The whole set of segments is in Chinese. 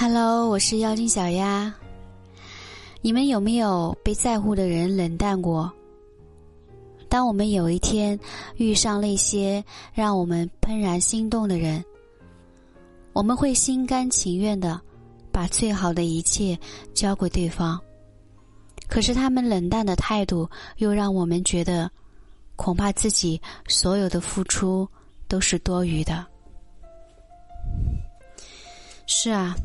Hello，我是妖精小鸭。你们有没有被在乎的人冷淡过？当我们有一天遇上那些让我们怦然心动的人，我们会心甘情愿的把最好的一切交给对方。可是他们冷淡的态度，又让我们觉得，恐怕自己所有的付出都是多余的。是啊，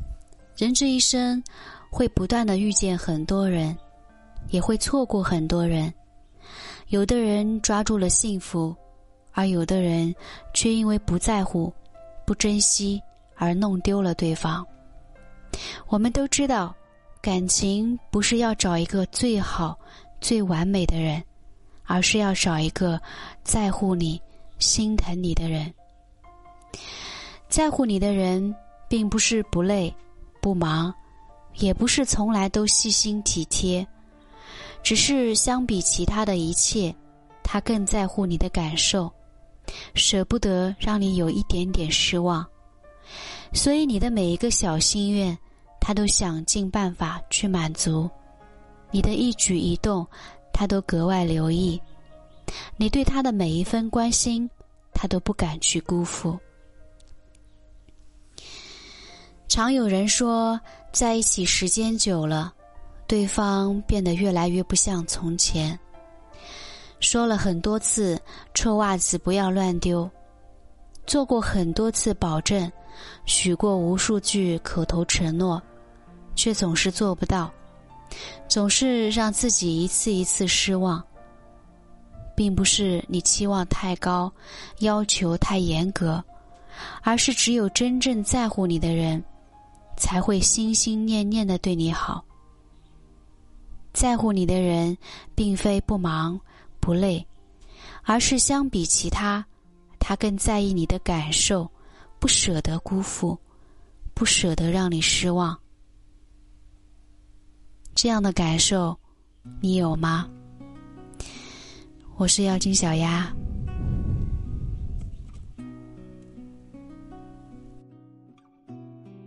人这一生会不断的遇见很多人，也会错过很多人。有的人抓住了幸福，而有的人却因为不在乎、不珍惜而弄丢了对方。我们都知道，感情不是要找一个最好、最完美的人，而是要找一个在乎你、心疼你的人。在乎你的人，并不是不累、不忙，也不是从来都细心体贴。只是相比其他的一切，他更在乎你的感受，舍不得让你有一点点失望，所以你的每一个小心愿，他都想尽办法去满足；你的一举一动，他都格外留意；你对他的每一分关心，他都不敢去辜负。常有人说，在一起时间久了。对方变得越来越不像从前。说了很多次臭袜子不要乱丢，做过很多次保证，许过无数句口头承诺，却总是做不到，总是让自己一次一次失望。并不是你期望太高，要求太严格，而是只有真正在乎你的人，才会心心念念的对你好。在乎你的人，并非不忙不累，而是相比其他，他更在意你的感受，不舍得辜负，不舍得让你失望。这样的感受，你有吗？我是妖精小鸭。